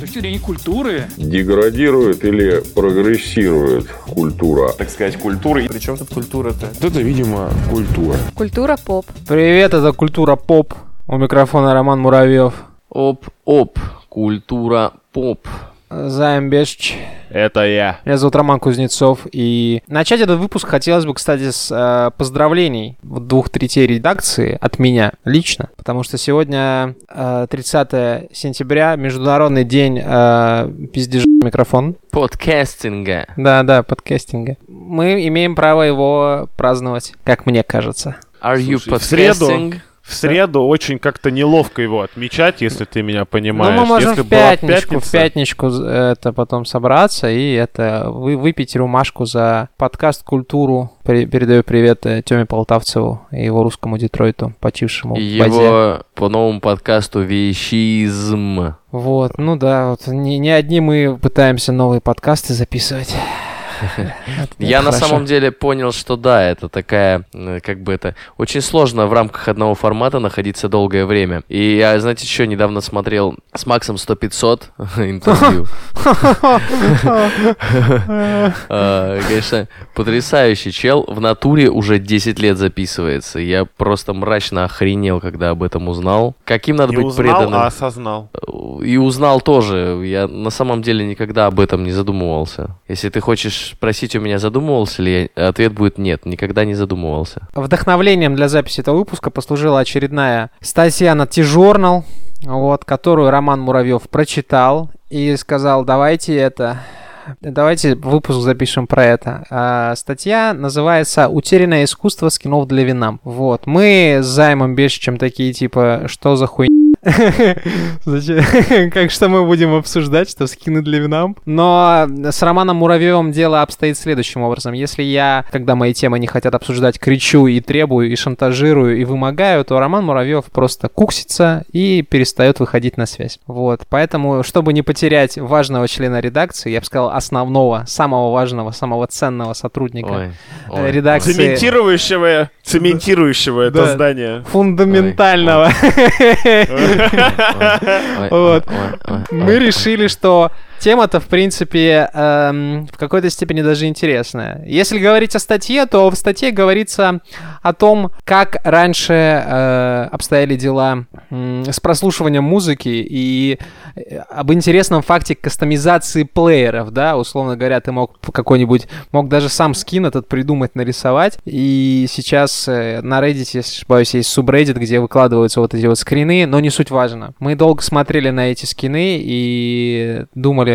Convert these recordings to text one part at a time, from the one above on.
точки зрения культуры. Деградирует или прогрессирует культура? Так сказать, культура. Причем тут культура-то? Это, видимо, культура. Культура поп. Привет, это Культура Поп. У микрофона Роман Муравьев. Оп-оп, культура поп. Займ Бешч. Это я. Меня зовут Роман Кузнецов. И начать этот выпуск хотелось бы, кстати, с э, поздравлений двух третей редакции от меня лично. Потому что сегодня э, 30 сентября, Международный день э, пиздежа микрофон. Подкастинга. Да-да, подкастинга. Мы имеем право его праздновать, как мне кажется. Are you Слушай, в среду- podcasting? В среду очень как-то неловко его отмечать, если ты меня понимаешь. Ну, мы можем Если в пятничку, в пятничку это потом собраться и это вы, выпить рюмашку за подкаст «Культуру». При- передаю привет э, Тёме Полтавцеву и его русскому Детройту, почившему И в базе. его по новому подкасту «Вещизм». Вот, ну да, вот не, не одни мы пытаемся новые подкасты записывать. Я на самом деле понял, что да, это такая, э, как бы это, очень сложно в рамках одного формата находиться долгое время. И я, знаете, что, недавно смотрел с Максом 100-500 интервью. А, Конечно, потрясающий чел. В натуре уже 10 лет записывается. Я просто мрачно охренел, когда об этом узнал. Каким надо быть узнал, преданным? а осознал. И узнал тоже. Я на самом деле никогда об этом не задумывался. Если ты хочешь спросить у меня, задумывался ли я, ответ будет нет, никогда не задумывался. Вдохновлением для записи этого выпуска послужила очередная статья на T-Journal, вот, которую Роман Муравьев прочитал и сказал, давайте это... Давайте выпуск запишем про это. А, статья называется «Утерянное искусство скинов для винам». Вот. Мы с Займом Бешичем такие, типа, что за хуйня? Зачем? Как что мы будем обсуждать, что скины для винам? Но с Романом Муравьевым дело обстоит следующим образом. Если я, когда мои темы не хотят обсуждать, кричу и требую, и шантажирую, и вымогаю, то Роман Муравьев просто куксится и перестает выходить на связь. Вот. Поэтому, чтобы не потерять важного члена редакции, я бы сказал, основного, самого важного, самого ценного сотрудника Ой, э, ой. редакции. Цементирующего, цементирующего это Да. здание. Фундаментального. Ой, ой, Мы решили, что тема-то, в принципе, эм, в какой-то степени даже интересная. Если говорить о статье, то в статье говорится о том, как раньше э, обстояли дела м, с прослушиванием музыки и э, об интересном факте кастомизации плееров, да, условно говоря, ты мог какой-нибудь, мог даже сам скин этот придумать, нарисовать, и сейчас э, на Reddit, если не ошибаюсь, есть субреддит, где выкладываются вот эти вот скрины, но не суть важно. Мы долго смотрели на эти скины и думали,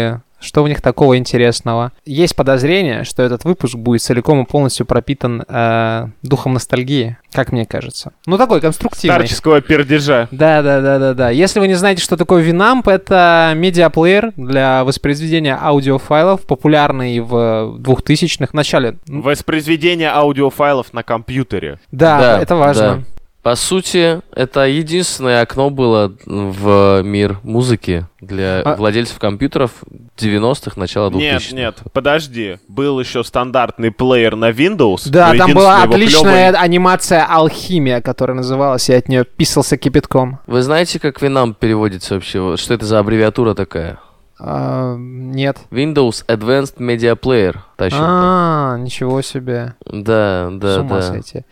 что в них такого интересного. Есть подозрение, что этот выпуск будет целиком и полностью пропитан э, духом ностальгии, как мне кажется. Ну, такой конструктивный. Старческого пердежа. Да, да, да, да, да. Если вы не знаете, что такое Winamp, это медиаплеер для воспроизведения аудиофайлов, популярный в 2000-х, в начале. Воспроизведение аудиофайлов на компьютере. Да, Да, это важно. да. По сути, это единственное окно было в мир музыки для А- владельцев компьютеров 90-х, начала 2000-х. Нет, нет, подожди. Был еще стандартный плеер на Windows. Да, там была отличная клёвый- анимация «Алхимия», которая называлась, и от нее писался кипятком. Вы знаете, как Winamp переводится вообще? Что это за аббревиатура такая? А, нет. Windows Advanced Media Player. А, ничего себе. Да, С да, ума да. сойти.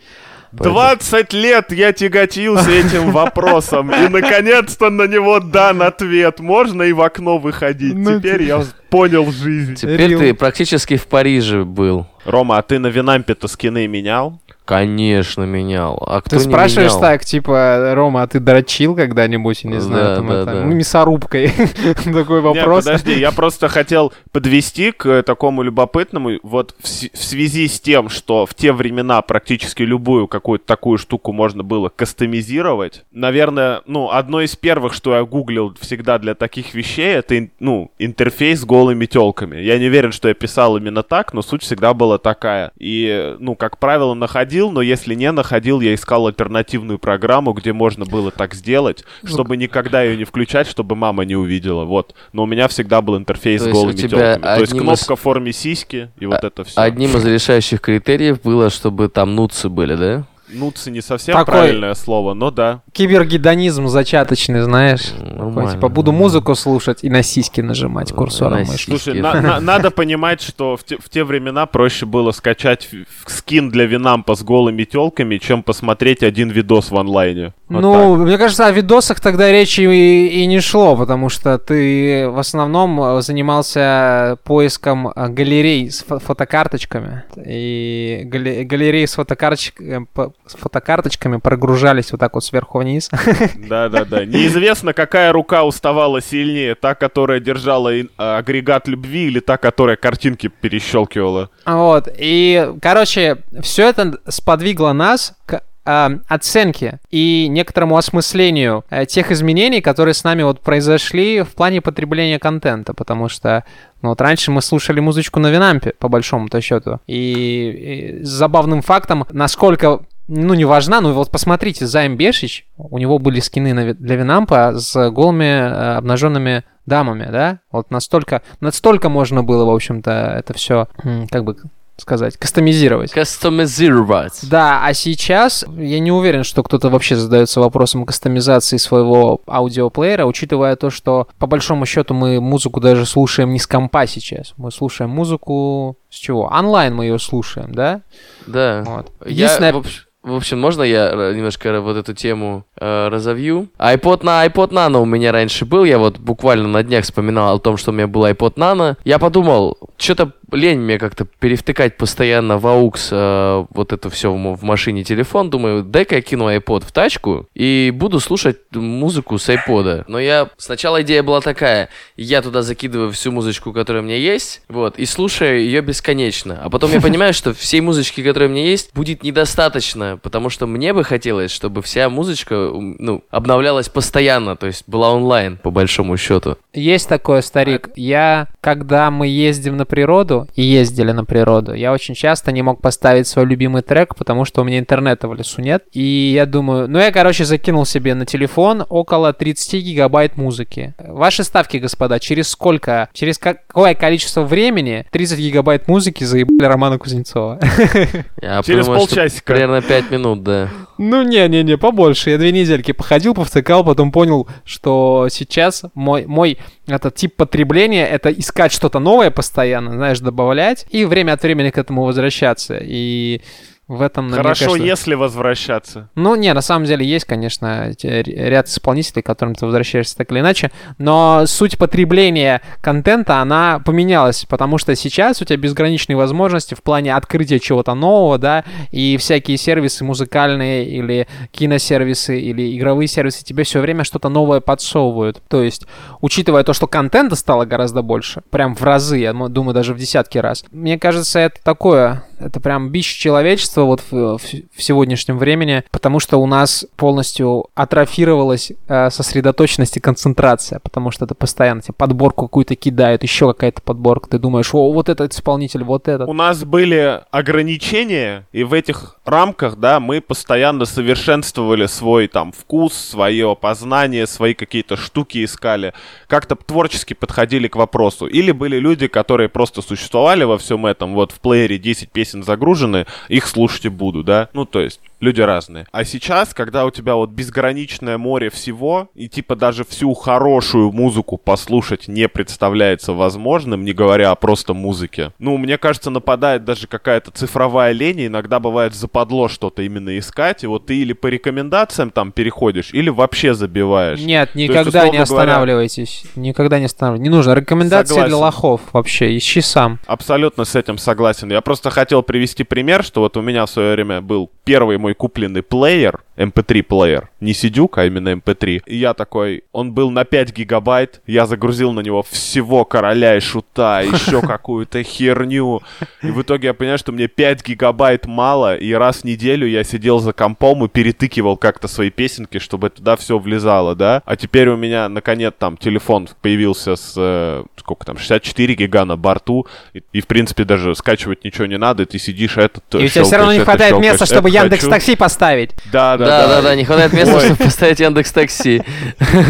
20 лет я тяготился этим вопросом, и наконец-то на него дан ответ. Можно и в окно выходить. Ну, Теперь я понял жизнь. Теперь ты практически в Париже был. Рома, а ты на Винампе-то скины менял? Конечно, менял. А кто Ты не спрашиваешь менял? так, типа, Рома, а ты дрочил когда-нибудь, не знаю, Да, там да, это, да. ну, мясорубкой? Такой вопрос. подожди, я просто хотел подвести к э, такому любопытному. Вот в, связи с тем, что в те времена практически любую какую-то такую штуку можно было кастомизировать, наверное, ну, одно из первых, что я гуглил всегда для таких вещей, это, ну, интерфейс с голыми телками. Я не уверен, что я писал именно так, но суть всегда была такая. И, ну, как правило, находил, но если не находил, я искал альтернативную программу, где можно было так сделать, чтобы никогда ее не включать, чтобы мама не увидела. Вот. Но у меня всегда был интерфейс с голыми телками. То есть из- кнопка в форме сиськи и вот А- это все. Одним из решающих критериев было, чтобы там нуцы были, да? Нуться не совсем Такой- правильное слово, но да. Кибергедонизм зачаточный, знаешь. Такой, типа, буду музыку слушать и на сиськи нажимать курсором На мышки. Слушай, на- на- надо понимать, что в те, в те времена проще было скачать скин для Винампа с голыми телками, чем посмотреть один видос в онлайне. Вот ну, мне кажется, о видосах тогда речи и, и не шло, потому что ты в основном э, занимался поиском э, галерей с фо- фотокарточками. И гале- галереи с, фотокарточ- э, с фотокарточками прогружались вот так вот сверху вниз. так. Да-да-да. Неизвестно, какая рука уставала сильнее, та, которая держала агрегат любви или та, которая картинки перещелкивала. Вот, и, короче, все это сподвигло нас к э, оценке и некоторому осмыслению э, тех изменений, которые с нами вот произошли в плане потребления контента, потому что ну, вот раньше мы слушали музычку на Винампе, по большому-то счету, и, и с забавным фактом, насколько ну, не важна, ну вот посмотрите, Займ Бешич, у него были скины для Винампа с голыми э, обнаженными дамами, да? Вот настолько, настолько можно было, в общем-то, это все, как бы сказать, кастомизировать. Кастомизировать. Да, а сейчас я не уверен, что кто-то вообще задается вопросом кастомизации своего аудиоплеера, учитывая то, что по большому счету мы музыку даже слушаем не с компа сейчас. Мы слушаем музыку с чего? Онлайн мы ее слушаем, да? Да. Вот. Я, Единственное, в, общ- в общем, можно я э, немножко вот эту тему э, разовью? iPod на iPod Nano у меня раньше был. Я вот буквально на днях вспоминал о том, что у меня был iPod Nano. Я подумал, что-то лень мне как-то перевтыкать постоянно в AUX э, вот это все в, в машине телефон. Думаю, дай-ка я кину iPod в тачку и буду слушать музыку с iPod. Но я... Сначала идея была такая. Я туда закидываю всю музычку, которая у меня есть, вот, и слушаю ее бесконечно. А потом я понимаю, что всей музычки, которая у меня есть, будет недостаточно, потому что мне бы хотелось, чтобы вся музычка, ну, обновлялась постоянно, то есть была онлайн, по большому счету. Есть такое, старик. Я, когда мы ездим на природу и ездили на природу, я очень часто не мог поставить свой любимый трек, потому что у меня интернета в лесу нет. И я думаю, ну я, короче, закинул себе на телефон около 30 гигабайт музыки. Ваши ставки, господа, через сколько, через какое количество времени 30 гигабайт музыки заебали Романа Кузнецова? Я Через полчасика. Примерно 5 минут, да. Ну, не-не-не, побольше. Я две недельки походил, повтыкал, потом понял, что сейчас мой, мой этот тип потребления — это искать что-то новое постоянно, знаешь, добавлять, и время от времени к этому возвращаться. И в этом, мне Хорошо, кажется- если возвращаться. ну, не, на самом деле есть, конечно, ряд исполнителей, к которым ты возвращаешься так или иначе, но суть потребления контента, она поменялась, потому что сейчас у тебя безграничные возможности в плане открытия чего-то нового, да, и всякие сервисы музыкальные или киносервисы или игровые сервисы тебе все время что-то новое подсовывают. То есть, учитывая то, что контента стало гораздо больше, прям в разы, я думаю, даже в десятки раз, мне кажется, это такое, это прям бич человечества вот в, в- в сегодняшнем времени, потому что у нас полностью атрофировалась э, сосредоточенность и концентрация, потому что это постоянно тебе подборку какую-то кидают, еще какая-то подборка, ты думаешь, о, вот этот исполнитель, вот этот. У нас были ограничения, и в этих рамках, да, мы постоянно совершенствовали свой там вкус, свое познание, свои какие-то штуки искали, как-то творчески подходили к вопросу. Или были люди, которые просто существовали во всем этом, вот в плеере 10 песен загружены, их слушать и буду, да, ну то есть люди разные. А сейчас, когда у тебя вот безграничное море всего, и типа даже всю хорошую музыку послушать не представляется возможным, не говоря о просто музыке, ну, мне кажется, нападает даже какая-то цифровая лень, иногда бывает западло что-то именно искать, и вот ты или по рекомендациям там переходишь, или вообще забиваешь. Нет, есть, никогда не условно говоря- останавливайтесь. Никогда не останавливайтесь. Не нужно. Рекомендации для Согласен. лохов вообще. Ищи сам. Абсолютно с этим согласен. Я просто хотел привести пример, что вот у меня в свое время был первый мой купленный плеер, MP3 плеер, не сидюк, а именно MP3. И я такой, он был на 5 гигабайт, я загрузил на него всего короля и шута, еще какую-то херню. И в итоге я понимаю, что мне 5 гигабайт мало, и раз в неделю я сидел за компом и перетыкивал как-то свои песенки, чтобы туда все влезало, да. А теперь у меня, наконец, там телефон появился с, э, сколько там, 64 гига на борту, и, и, в принципе даже скачивать ничего не надо, и ты сидишь, этот И у тебя все равно не хватает места, чтобы Яндекс Такси поставить. Да, да, Да, да, да, не хватает места, чтобы поставить Яндекс Такси.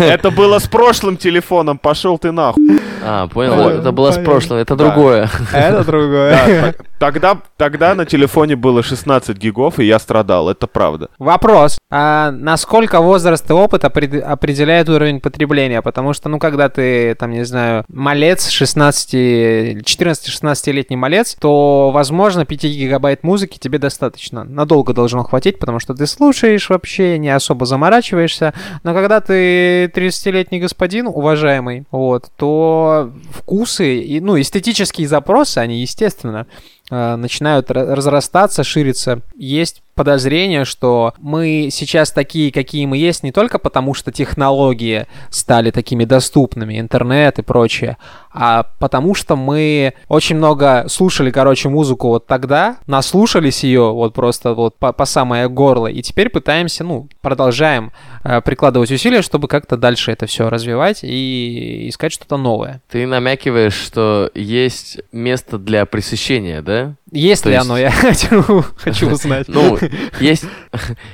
Это было с прошлым телефоном, пошел ты нахуй. А, понял, это было с прошлым, это Да. другое. Это другое. Да, Тогда, тогда на телефоне было 16 гигов, и я страдал, это правда. Вопрос. А насколько возраст и опыт опред- определяет уровень потребления? Потому что, ну, когда ты, там, не знаю, малец, 16, 14-16-летний малец, то, возможно, 5 гигабайт музыки тебе достаточно. Надолго должно хватить, потому что ты слушаешь вообще, не особо заморачиваешься. Но когда ты 30-летний господин, уважаемый, вот, то вкусы и, ну, эстетические запросы, они, естественно, э, начинают ра- разрастаться, шириться. Есть подозрение, что мы сейчас такие, какие мы есть, не только потому, что технологии стали такими доступными, интернет и прочее, а потому что мы очень много слушали, короче, музыку вот тогда, наслушались ее вот просто вот по, по самое горло, и теперь пытаемся, ну, продолжаем э, прикладывать усилия, чтобы как-то дальше это все развивать и искать что-то новое. Ты намекиваешь, что есть место для пресыщения, да? Есть То ли есть- оно, я хочу, хочу узнать. Ну, есть,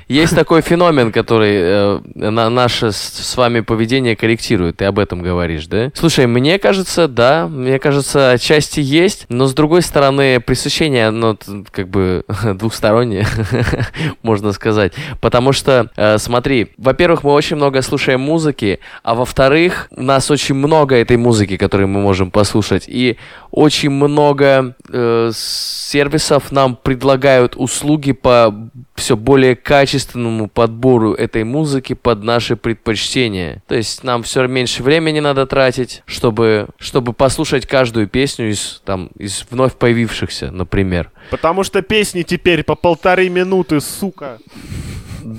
есть такой феномен, который э, на наше с, с вами поведение корректирует. Ты об этом говоришь, да? Слушай, мне кажется, да, мне кажется, отчасти есть, но с другой стороны, пресыщение, оно как бы двухстороннее, можно сказать. Потому что, э, смотри, во-первых, мы очень много слушаем музыки, а во-вторых, у нас очень много этой музыки, которую мы можем послушать, и очень много э, сервисов нам предлагают услуги по все более качественному подбору этой музыки под наши предпочтения. То есть нам все меньше времени надо тратить, чтобы, чтобы послушать каждую песню из, там, из вновь появившихся, например. Потому что песни теперь по полторы минуты, сука.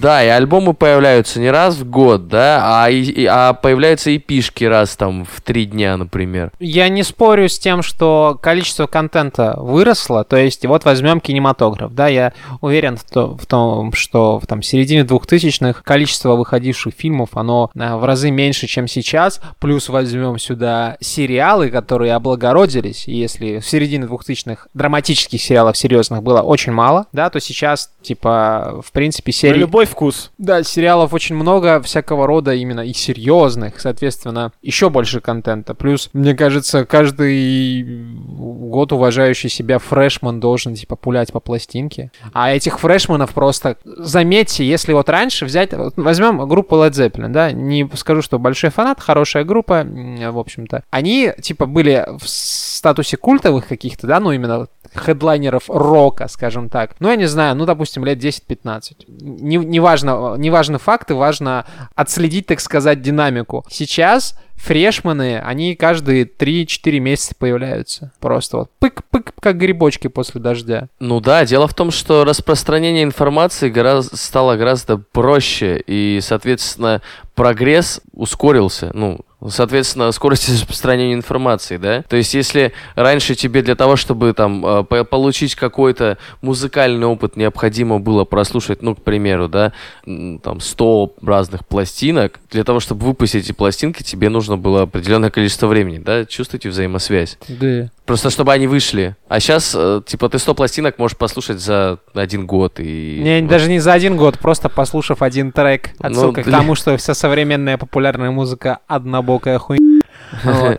Да, и альбомы появляются не раз в год, да, а, и, и- а появляются и пишки раз там в три дня, например. Я не спорю с тем, что количество контента выросло. То есть, вот возьмем кинематограф, да, я уверен в, то- в том, что в там, середине 2000-х количество выходивших фильмов, оно э, в разы меньше, чем сейчас. Плюс возьмем сюда сериалы, которые облагородились. Если в середине 2000-х драматических сериалов серьезных было очень мало, да, то сейчас, типа, в принципе, На серии... любой вкус. Да, сериалов очень много всякого рода именно и серьезных, соответственно, еще больше контента. Плюс, мне кажется, каждый год уважающий себя фрешман должен, типа, пулять по пластинке. А этих фрешманов просто... Заметьте, если вот раньше взять... вот возьмем группу Led Zeppelin, да, не скажу, что большой фанат, хорошая группа, в общем-то. Они, типа, были в статусе культовых каких-то, да, ну, именно хедлайнеров рока, скажем так. Ну, я не знаю, ну, допустим, лет 10-15. Не, не, важно, не важны факты, важно отследить, так сказать, динамику. Сейчас фрешманы, они каждые 3-4 месяца появляются. Просто вот пык-пык, как грибочки после дождя. Ну да, дело в том, что распространение информации гораздо, стало гораздо проще, и, соответственно, прогресс ускорился. Ну, соответственно, скорость распространения информации, да? То есть, если раньше тебе для того, чтобы там э, по- получить какой-то музыкальный опыт необходимо было прослушать, ну, к примеру, да, там 100 разных пластинок, для того, чтобы выпустить эти пластинки, тебе нужно было определенное количество времени, да? Чувствуете взаимосвязь? Да. Просто чтобы они вышли. А сейчас, типа, ты 100 пластинок можешь послушать за один год и... Не, даже не за один год, просто послушав один трек. Ну, Отсылка к для- тому, что вся современная популярная музыка однобокая хуйня. Вот.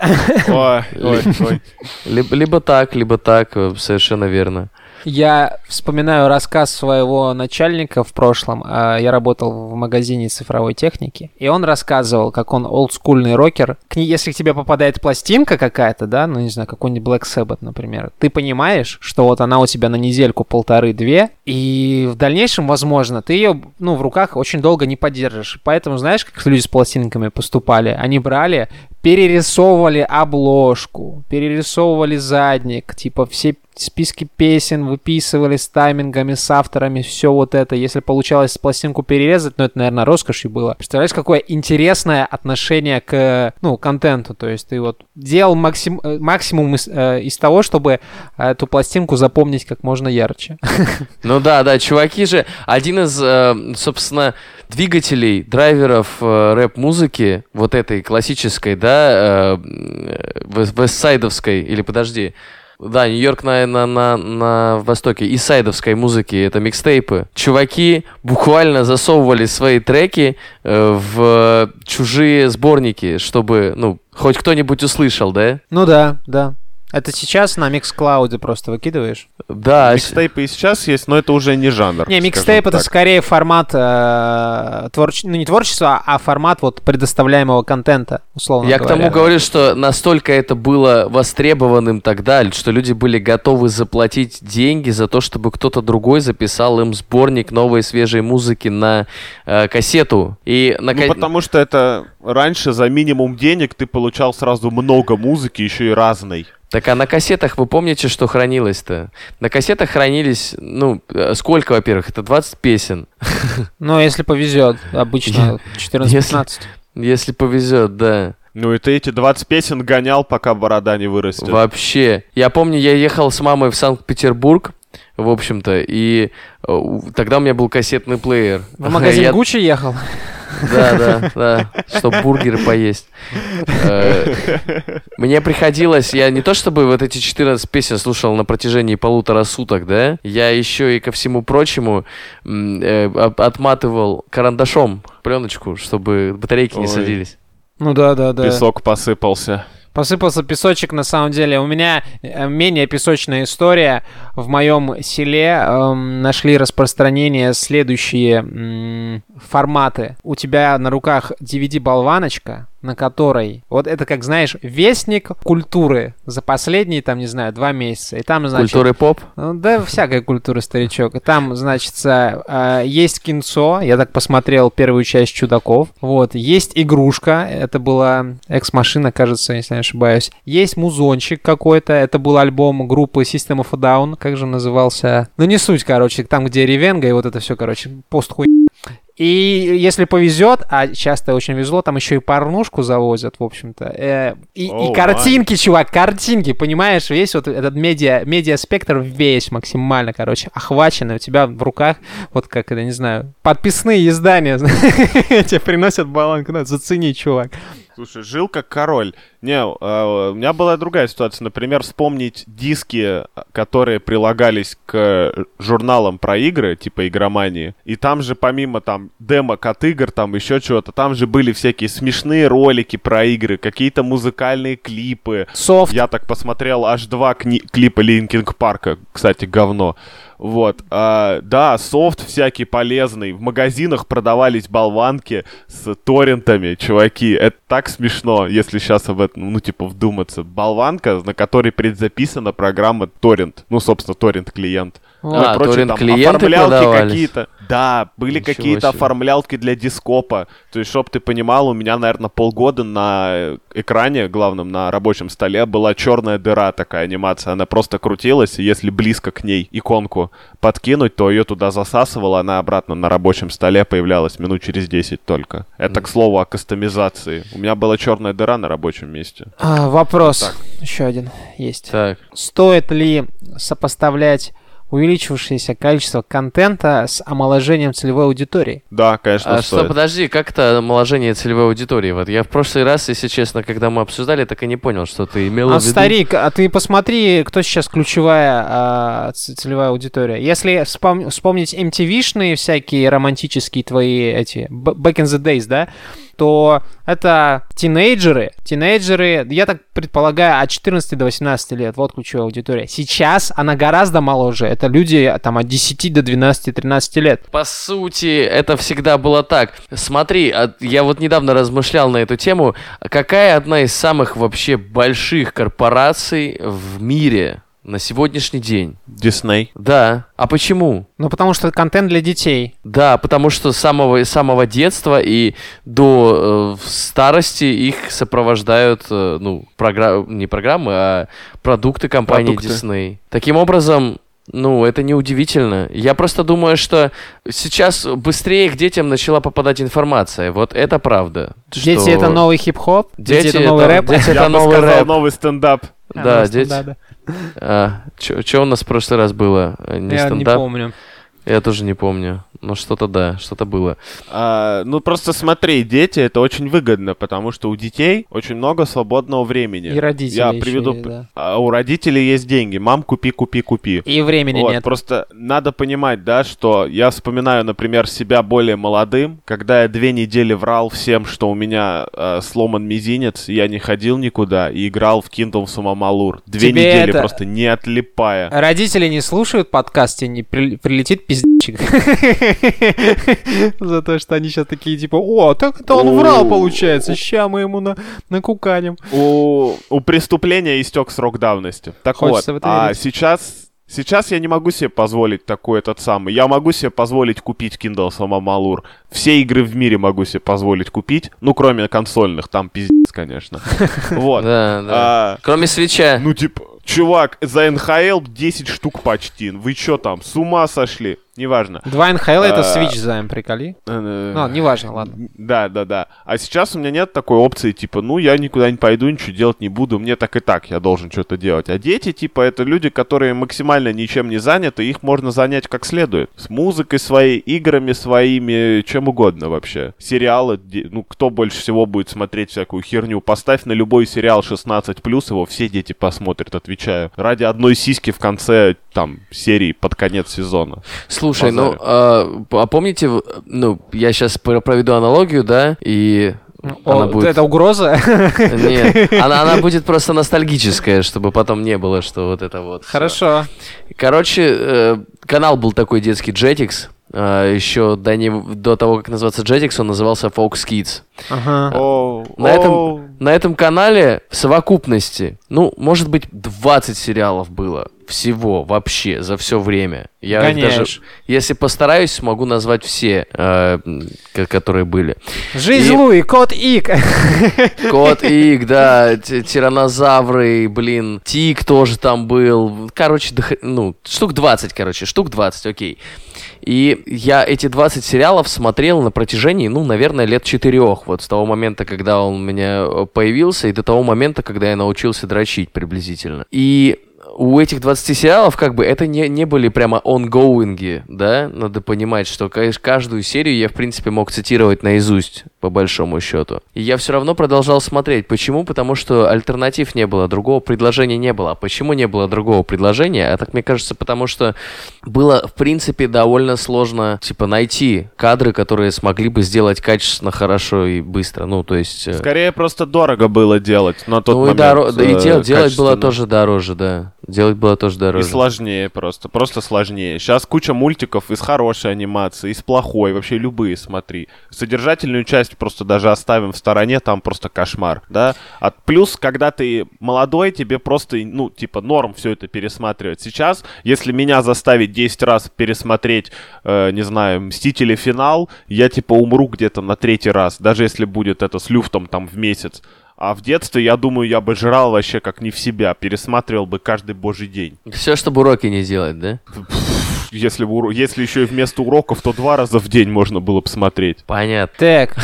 Ой, ой, ой. Либо, либо так, либо так, совершенно верно. Я вспоминаю рассказ своего начальника в прошлом. А, Я работал в магазине цифровой техники, и он рассказывал, как он олдскульный рокер. Если к тебе попадает пластинка какая-то, да, ну не знаю, какой-нибудь Black Sabbath, например, ты понимаешь, что вот она у тебя на недельку, полторы-две, и в дальнейшем, возможно, ты ее, ну, в руках очень долго не поддержишь. Поэтому, знаешь, как люди с пластинками поступали? Они брали, перерисовывали обложку, перерисовывали задник, типа все списки песен выписывали с таймингами, с авторами, все вот это. Если получалось пластинку перерезать, ну это, наверное, роскошью было. Представляешь, какое интересное отношение к, ну, контенту. То есть ты вот делал максим, э, максимум из, э, из того, чтобы э, эту пластинку запомнить как можно ярче. Ну да, да, чуваки же, один из, э, собственно, двигателей, драйверов э, рэп-музыки, вот этой классической, да, э, вес- вестсайдовской, или подожди, Да, Нью-Йорк на, на, на, на востоке. И сайдовской музыки, это микстейпы. Чуваки буквально засовывали свои треки э, в чужие сборники, чтобы, ну, хоть кто-нибудь услышал, да? Ну да, да. Это сейчас на Mixcloud просто выкидываешь? Да. с- Микстейпы и сейчас есть, но это уже не жанр. Не, микстейп это скорее формат э, творч- ну не творчества, а формат вот предоставляемого контента, условно Я к говоря. тому говорю, что настолько это было востребованным тогда, что люди были готовы заплатить деньги за то, чтобы кто-то другой записал им сборник новой свежей музыки на э, кассету. И на Ну, потому что это раньше за минимум денег ты получал сразу много музыки, еще и разной. Так а на кассетах вы помните, что хранилось-то? На кассетах хранились, ну, э, сколько, во-первых, это 20 песен. Ну, если повезет, обычно 14-15. Если повезет, да. Ну и ты эти 20 песен гонял, пока борода не вырастет. Вообще. Я помню, я ехал с мамой в Санкт-Петербург, в общем-то, и э, тогда у меня был кассетный плеер. В магазин Я- Гуччи ехал? Да, да, да, чтобы бургеры поесть. Э, Мне приходилось, я не то чтобы вот эти 14 песен слушал на протяжении полутора суток, да, я еще и ко всему прочему э, от- отматывал карандашом пленочку, чтобы батарейки не садились. Ну да, да, да. Песок посыпался. Посыпался песочек, на самом деле. У меня э, менее песочная история. В моем селе эм, нашли распространение следующие м, форматы. У тебя на руках DVD-болваночка, на которой... Вот это, как знаешь, вестник культуры за последние, там, не знаю, два месяца. И там, значит... Культуры поп. Ну, Да, всякая культура, старичок. И Там, значит, э, есть кинцо. Я так посмотрел первую часть «Чудаков». Вот. Есть игрушка. Это была экс-машина, кажется, если не ошибаюсь. Есть музончик какой-то. Это был альбом группы System of a Down. Как же назывался? Ну, не суть, короче. Там, где Ревенга и вот это все, короче, пост хуй. И если повезет, а часто очень везло, там еще и порнушку завозят, в общем-то. Э, и, и О, картинки, чувак, картинки, понимаешь, весь вот этот медиа, медиа-спектр весь максимально, короче, охваченный. У тебя в руках, вот как это, не знаю, подписные издания тебе приносят болванку. Ну, зацени, чувак. Слушай, жил как король. Не, э, у меня была другая ситуация. Например, вспомнить диски, которые прилагались к журналам про игры, типа Игромании. И там же помимо там демок от игр, там еще чего-то, там же были всякие смешные ролики про игры, какие-то музыкальные клипы. Софт. Я так посмотрел аж два кни- клипа Linkin Park'а, кстати, говно. Вот, а, да, софт всякий полезный. В магазинах продавались болванки с торрентами, чуваки. Это так смешно, если сейчас об этом, ну, типа, вдуматься. Болванка, на которой предзаписана программа торрент. Ну, собственно, торрент-клиент. Ну, А, прочее, там оформлялки какие-то. Да, были Ничего какие-то себе. оформлялки для дископа. То есть, чтоб ты понимал, у меня, наверное, полгода на экране, главном, на рабочем столе, была черная дыра такая анимация. Она просто крутилась, если близко к ней иконку подкинуть, то ее туда засасывала, она обратно на рабочем столе появлялась минут через 10 только. Это, к слову, о кастомизации. У меня была черная дыра на рабочем месте. А, вопрос. Так. Еще один есть. Так. Стоит ли сопоставлять увеличившееся количество контента с омоложением целевой аудитории? Да, конечно, А что, стоит. подожди, как это омоложение целевой аудитории? Вот я в прошлый раз, если честно, когда мы обсуждали, так и не понял, что ты имел А, в виду. старик, а ты посмотри, кто сейчас ключевая а, целевая аудитория. Если вспом- вспомнить MTV-шные всякие романтические твои эти back in the days, да, то это тинейджеры. Тинейджеры, я так предполагаю, от 14 до 18 лет. Вот ключевая аудитория. Сейчас она гораздо моложе. Это люди там от 10 до 12-13 лет. По сути, это всегда было так. Смотри, а я вот недавно размышлял на эту тему. Какая одна из самых вообще больших корпораций в мире на сегодняшний день? Дисней. Да. А почему? Ну, потому что это контент для детей. Да, потому что с самого, с самого детства и до э, старости их сопровождают, э, ну, програ- не программы, а продукты компании Продукты. Disney. Таким образом, ну, это неудивительно. Я просто думаю, что сейчас быстрее к детям начала попадать информация. Вот это правда. Дети Что это новый хип-хоп, дети, Дети это новый это- рэп. дети Я это бы новый сказал, рэп. новый стендап. А, Да, новый дети. стендап, да. А, что у нас в прошлый раз было? Не Я не стендап? помню. Я тоже не помню. Но что-то да, что-то было. А, ну, просто смотри, дети это очень выгодно, потому что у детей очень много свободного времени. И родители Я еще приведу... есть, да. а у родителей есть деньги. Мам, купи, купи, купи. И времени Вот, нет. Просто надо понимать, да, что я вспоминаю, например, себя более молодым, когда я две недели врал всем, что у меня э, сломан мизинец, я не ходил никуда и играл в Kingdom of Amalur. Две Тебе недели это- просто не отлипая. Родители не слушают подкаст, тебе не при- прилетит пиздечек. За то, что они сейчас такие, типа, о, так это он врал, получается, ща мы ему на накуканим. У, у преступления истек срок давности. Так вот, а сейчас... Сейчас я не могу себе позволить такой этот самый. Я могу себе позволить купить Kindle Самомалур. Все игры в мире могу себе позволить купить. Ну, кроме консольных, там пиздец, конечно. Вот. Да, да. А, Кроме свеча. Ну, типа, чувак, за НХЛ 10 штук почти. Вы чё там, с ума сошли? Неважно. Два НХЛ это А, Switch займ, приколи. Э, Ну, неважно, ладно. Да, да, да. А сейчас у меня нет такой опции, типа, ну, я никуда не пойду, ничего делать не буду, мне так и так, я должен что-то делать. А дети, типа, это люди, которые максимально ничем не заняты, их можно занять как следует. С музыкой своей, играми своими, чем угодно вообще. Сериалы, ну, кто больше всего будет смотреть всякую херню? Поставь на любой сериал 16+, его все дети посмотрят, отвечаю. Ради одной сиськи в конце, там, серии под конец сезона. Слушай, ну, а, а помните, ну, я сейчас проведу аналогию, да, и она О, будет... Это угроза? Нет, она, она будет просто ностальгическая, чтобы потом не было, что вот это вот. всё. Хорошо. Короче, э, канал был такой детский Jetix. Э, еще до, него- до того, как называться Jetix, он назывался Fox Kids. Ага. О, На этом, на этом канале в совокупности, ну, может быть, 20 сериалов было всего вообще за все время. Я их даже, если постараюсь, смогу назвать все, э, которые были. Жизнь И- Луи, кот Ик. Кот Ик, да, тиранозавры, блин, Тик тоже там был. Короче, дох- ну, штук 20, короче, штук 20, окей. И я эти 20 сериалов смотрел на протяжении, ну, наверное, лет четырех. Вот с того момента, когда он у меня э, появился, и до того момента, когда я научился дрочить приблизительно. И у этих 20 сериалов, как бы, это не, не были прямо онгоинги, да? Надо понимать, что конечно, каждую серию я, в принципе, мог цитировать наизусть, по большому счету. И я все равно продолжал смотреть. Почему? Потому что альтернатив не было, другого предложения не было. А почему не было другого предложения? А так, мне кажется, потому что было, в принципе, довольно сложно, типа, найти кадры, которые смогли бы сделать качественно, хорошо и быстро. Ну, то есть... э, Скорее просто дорого было делать на тот ну, и, момент. доро- да, и э, дел- делать было тоже дороже, да. Делать было тоже И дороже. сложнее просто, просто сложнее. Сейчас куча мультиков из хорошей анимации, из плохой, вообще любые, смотри. Содержательную часть просто даже оставим в стороне, там просто кошмар, да. А плюс, когда ты молодой, тебе просто, ну, типа, норм все это пересматривать. Сейчас, если меня заставить 10 раз пересмотреть, э, не знаю, Мстители финал, я, типа, умру где-то на третий раз, даже если будет это с люфтом там в месяц. А в детстве, я думаю, я бы жрал вообще как не в себя, пересматривал бы каждый божий день. Все, чтобы уроки не делать, да? Если, если еще и вместо уроков, то два раза в день можно было бы смотреть. Понятно. Так,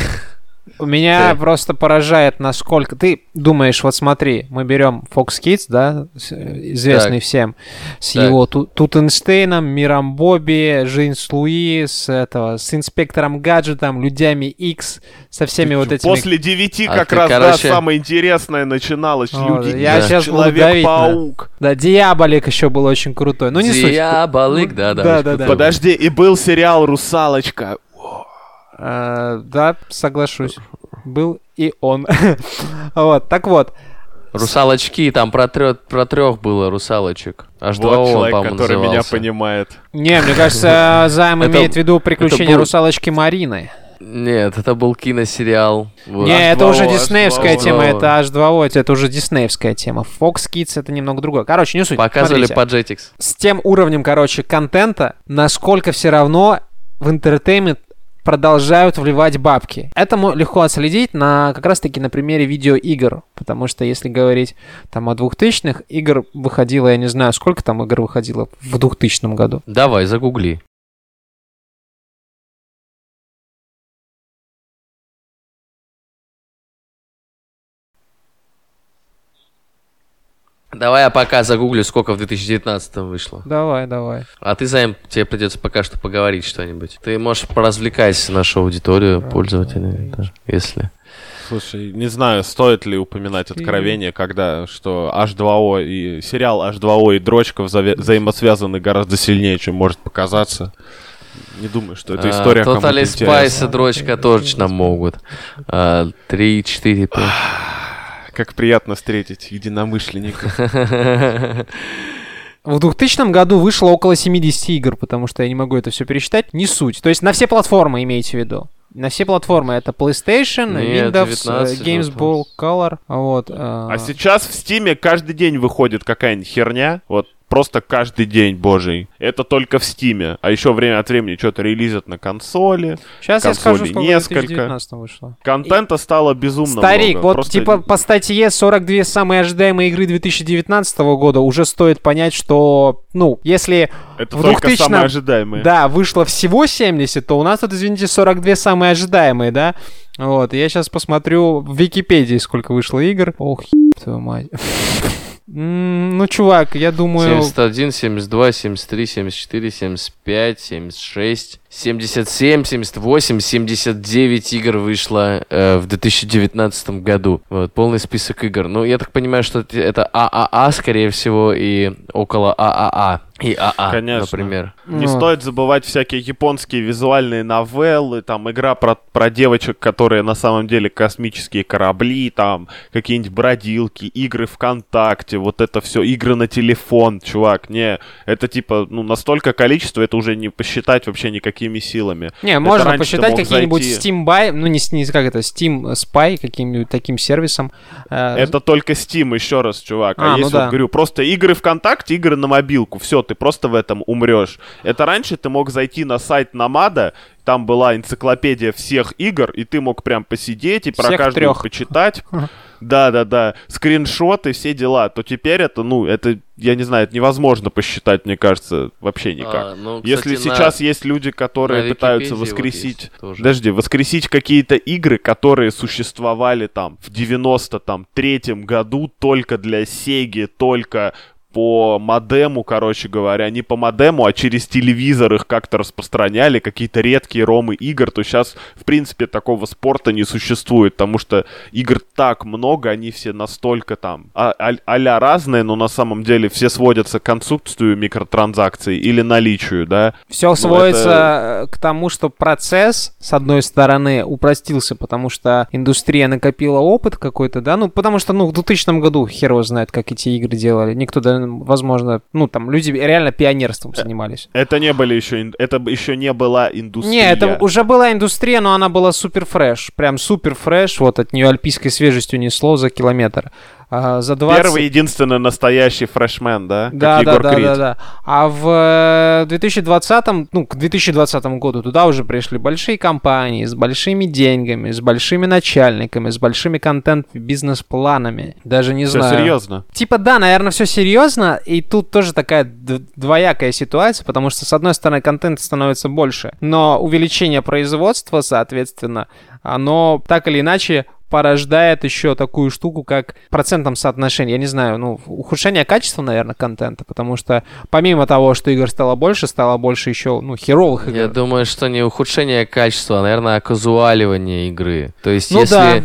у меня Да. просто поражает, насколько... Ты думаешь, вот смотри, мы берем Fox Kids, да, э, известный Так. всем, с Так. его Ту- Тутенштейном, Миром Бобби, Жизнь с Луи, с, этого, с Инспектором Гаджетом, Людьми X, со всеми вот этими... После девяти А как ты, раз, короче- да, самое интересное начиналось. О, Люди, я буду давить Человек-паук. Да, Диаболик еще был очень крутой. Ну, не суть. Диаболик, да, да. да, да, да. Подожди, и был сериал «Русалочка». Э, да, соглашусь. Был и он. Вот, так вот. Русалочки, там про, трех, про трех было русалочек. Аж два Вот он, человек, который меня назывался. понимает. Не, мне кажется, Займ Это- имеет в виду приключения был- русалочки Марины. Нет, это был киносериал. Вот. Не, это H2O, уже диснеевская H2O. тема, это H2O, это уже диснеевская тема. Fox Kids это немного другое. Короче, не суть. Показывали Смотрите. по Jetix. С тем уровнем, короче, контента, насколько все равно в entertainment продолжают вливать бабки. Это легко отследить на как раз-таки на примере видеоигр, потому что если говорить там о 2000-х, игр выходило, я не знаю, сколько там игр выходило в 2000 году. Давай, загугли. Давай я пока загуглю, сколько в 2019 вышло. Давай, давай. А ты, Займ, тебе придется пока что поговорить что-нибудь. Ты можешь поразвлекать нашу аудиторию, пользователей, да, если... Слушай, не знаю, стоит ли упоминать откровение, когда что H2O и сериал H2O и дрочка взаве- взаимосвязаны гораздо сильнее, чем может показаться. Не думаю, что эта история А, кому-то. Spice и дрочка точно могут. А, Три, четыре, пять. Как приятно встретить единомышленников. В 2000 году вышло около 70 игр, потому что я не могу это все пересчитать. Не суть. То есть на все платформы имейте в виду. На все платформы. Это PlayStation, Нет, Windows, 19, э, Games Ball, Color. Вот. э, А сейчас в Стиме каждый день выходит какая-нибудь херня. Вот просто каждый день, божий. Это только в Стиме. А еще время от времени что-то релизят на консоли. Сейчас я скажу, сколько несколько. в 2019 вышло. Контента стало безумно Старик, много. вот Просто типа по статье 42 самые ожидаемые игры 2019 года уже стоит понять, что, ну, если Это в только 2000 самые ожидаемые. Да, вышло всего 70, то у нас тут, извините, 42 самые ожидаемые, да? Вот, я сейчас посмотрю в Википедии, сколько вышло игр. Ох, твою мать. Ну, чувак, я думаю... 71, 72, 73, 74, 75, 76, 77, 78, 79 игр вышло э, в 2019 году. Вот, полный список игр. Ну, я так понимаю, что это- ААА, скорее всего, и около ААА. И АА, Конечно. например. Не Ну. стоит забывать всякие японские визуальные новеллы, там игра про, про девочек, которые на самом деле космические корабли, там какие-нибудь бродилки, игры ВКонтакте, вот это все, игры на телефон, чувак, не, это типа, ну, настолько количество, это уже не посчитать вообще никакими силами. Не, Это можно посчитать какие-нибудь зайти- Steam Buy, ну не, не как это, Steam Spy, каким-нибудь таким сервисом. Э, Это только Steam, еще раз, чувак. А, А, ну если, да. вот, говорю, просто игры ВКонтакте, игры на мобилку, все, ты просто в этом умрешь. Это раньше ты мог зайти на сайт Намада, там была энциклопедия всех игр, и ты мог прям посидеть и про Всех каждую трёх. почитать. Да-да-да, скриншоты, все дела. То теперь это, ну, это, я не знаю, это невозможно посчитать, мне кажется, вообще никак. А, ну, Если кстати, на- сейчас есть люди, которые на пытаются вот воскресить... есть тоже. Подожди, воскресить какие-то игры, которые существовали там в 93-м году только для Сеги, только по модему, короче говоря, не по модему, а через телевизор их как-то распространяли, какие-то редкие ромы игр, то сейчас, в принципе, такого спорта не существует, потому что игр так много, они все настолько там а- а- а-ля разные, но на самом деле все сводятся к отсутствию микротранзакций или наличию, да, Все Ну, сводится э, к тому, что процесс, с одной стороны, упростился, потому что индустрия накопила опыт какой-то, да, ну, потому что, ну, в 2000 году хер его знает, как эти игры делали. Никто, да, возможно, ну, там, люди реально пионерством занимались. Это не были еще, это еще не была индустрия. Не, это уже была индустрия, но она была супер фреш. Прям супер фреш. Вот от нее альпийской свежестью несло за километр. А, за 20... Первый единственный настоящий фрешмен, да? Да, как да, Егор да, Крид. да, да. А в э, 2020, ну, к 2020 году туда уже пришли большие компании с большими деньгами, с большими начальниками, с большими контент-бизнес-планами. Даже не Все знаю. серьезно. Типа, да, наверное, все серьезно, и тут тоже такая двоякая ситуация, потому что, с одной стороны, контент становится больше, но увеличение производства, соответственно, оно так или иначе порождает еще такую штуку, как процентном соотношении. Я не знаю, ну, ухудшение качества, наверное, контента, потому что помимо того, что игр стало больше, стало больше еще, ну, херовых игр. Я думаю, что не ухудшение качества, а, наверное, оказуаливание игры. То есть, Ну если,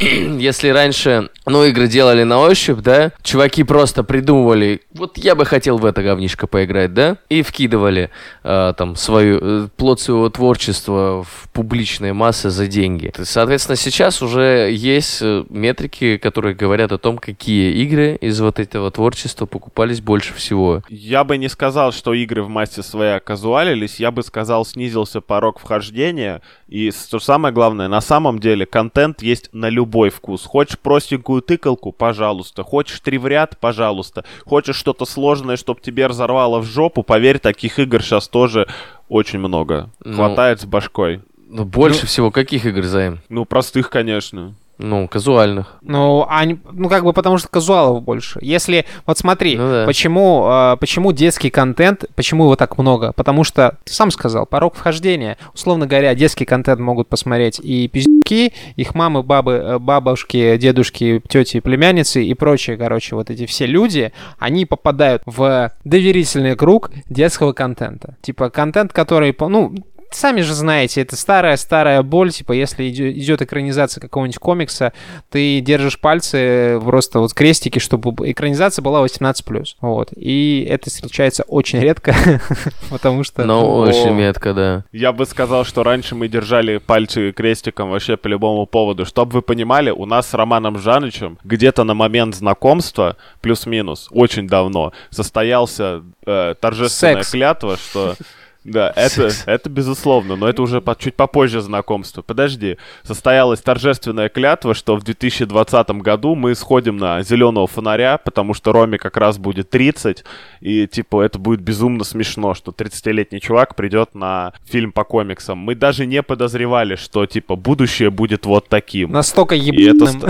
если раньше, ну, игры делали на ощупь, да, чуваки просто придумывали, вот я бы хотел в это говнишко поиграть, да, и вкидывали э, там свою, э, плод своего творчества в публичные массы за деньги. Соответственно, сейчас уже есть э, метрики, которые говорят о том, какие игры из вот этого творчества покупались больше всего. Я бы не сказал, что игры в массе своей оказуалились, я бы сказал, снизился порог вхождения, и что самое главное, на самом деле контент есть на любой вкус. Хочешь простенькую тыкалку, пожалуйста. Хочешь три в ряд, пожалуйста. Хочешь что-то сложное, чтобы тебе разорвало в жопу, поверь, таких игр сейчас тоже очень много. Ну, Хватает с башкой. Ну, больше всего каких игр, Займ? Ну, простых, конечно. Ну, казуальных. Ну, они, ну, как бы потому что казуалов больше. Если, вот смотри, Ну да. почему, э, почему детский контент, почему его так много? Потому что, ты сам сказал, порог вхождения. Условно говоря, детский контент могут посмотреть и пиздюки, их мамы, бабы, э, бабушки, дедушки, тети, племянницы и прочие, короче, вот эти все люди, они попадают в доверительный круг детского контента. Типа контент, который, по- ну, Сами же знаете, это старая-старая боль, типа, если идет экранизация какого-нибудь комикса, ты держишь пальцы, просто вот крестики, чтобы экранизация была 18+. Вот. И это встречается очень редко, потому что... Но О. очень метко, да. Я бы сказал, что раньше мы держали пальцы крестиком вообще по любому поводу. Чтобы вы понимали, у нас с Романом Жанычем где-то на момент знакомства, плюс-минус, очень давно, состоялся э, торжественная Секс. клятва, что... Да, это, это безусловно, но это уже по- чуть попозже знакомства. Подожди, состоялась торжественная клятва, что в 2020 году мы сходим на зеленого фонаря, потому что Роме как раз будет 30, и типа это будет безумно смешно, что 30-летний чувак придет на фильм по комиксам. Мы даже не подозревали, что типа будущее будет вот таким. Настолько ебаным.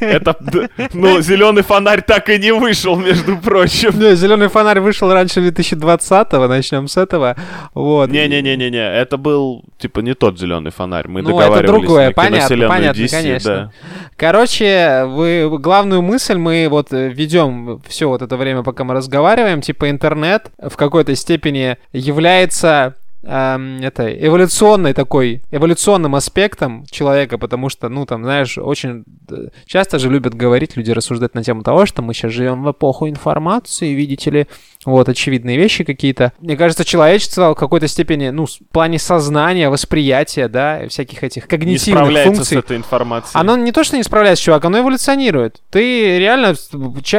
Это, ну, зеленый фонарь так и не вышел, между прочим. Зеленый фонарь вышел раньше 2020-го, начнем с этого. Вот. Не-не-не-не-не, это был, типа, не тот зеленый фонарь. Мы Ну, это договаривались другое, на понятно, понятно, DC, конечно. да. Короче, вы главную мысль мы вот э, ведем все вот это время, пока мы разговариваем, типа интернет в какой-то степени является эм, это эволюционной такой эволюционным аспектом человека, потому что, ну там, знаешь, очень э, часто же любят говорить люди рассуждать на тему того, что мы сейчас живем в эпоху информации, видите ли, вот очевидные вещи какие-то. Мне кажется, человечество в какой-то степени, ну, в плане сознания, восприятия, да, всяких этих Не когнитивных справляется функций. с этой информацией. Оно не то, что не справляется, чувак, оно эволюционирует. Ты реально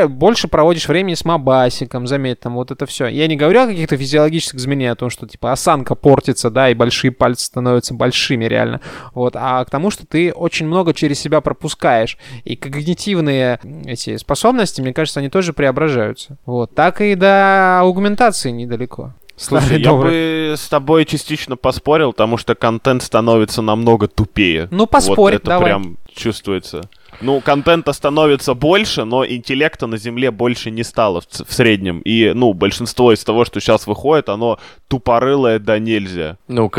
больше проводишь времени с мобасиком, заметь, там вот это все. Я не говорю о каких-то физиологических изменениях, о том, что типа осанка портится, да, и большие пальцы становятся большими реально. Вот, а к тому, что ты очень много через себя пропускаешь. И когнитивные эти способности, мне кажется, они тоже преображаются. Вот, так и до аугментации недалеко. Слушай, я добрый. бы с тобой частично поспорил, потому что контент становится намного тупее. Ну, поспорь, вот это давай. прям чувствуется. Ну, контента становится больше, но интеллекта на Земле больше не стало в, в среднем. И, ну, большинство из того, что сейчас выходит, оно тупорылое да нельзя. Ну,